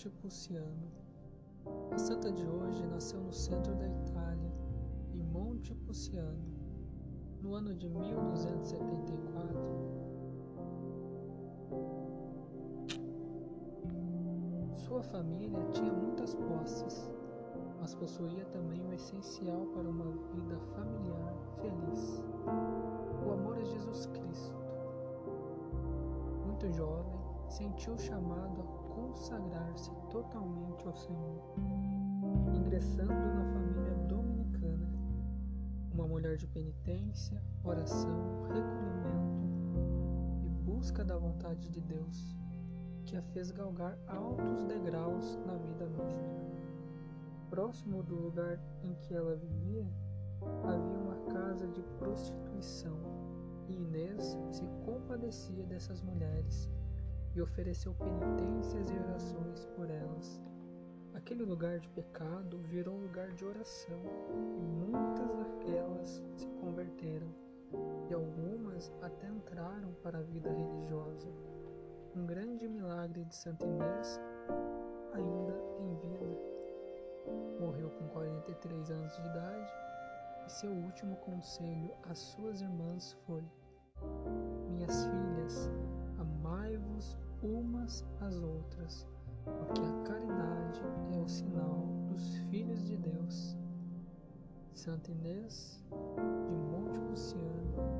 Montepulciano. A santa de hoje nasceu no centro da Itália, em Montepulciano, no ano de 1274. Sua família tinha muitas posses, mas possuía também o essencial para uma vida familiar feliz: o amor a Jesus Cristo. Muito jovem, sentiu chamado a consagrar-se totalmente ao Senhor, ingressando na família dominicana, uma mulher de penitência, oração, recolhimento e busca da vontade de Deus, que a fez galgar altos degraus na vida mística. Próximo do lugar em que ela vivia, havia uma casa de prostituição, e Inês se compadecia dessas mulheres e ofereceu penitências e orações por elas. Aquele lugar de pecado virou um lugar de oração e muitas daquelas se converteram e algumas até entraram para a vida religiosa. Um grande milagre de Santa Inês, ainda em vida. Morreu com 43 anos de idade e seu último conselho às suas irmãs foi: Minhas filhas, umas às outras, porque a caridade é o sinal dos filhos de Deus. Santa Inês de Monte Luciano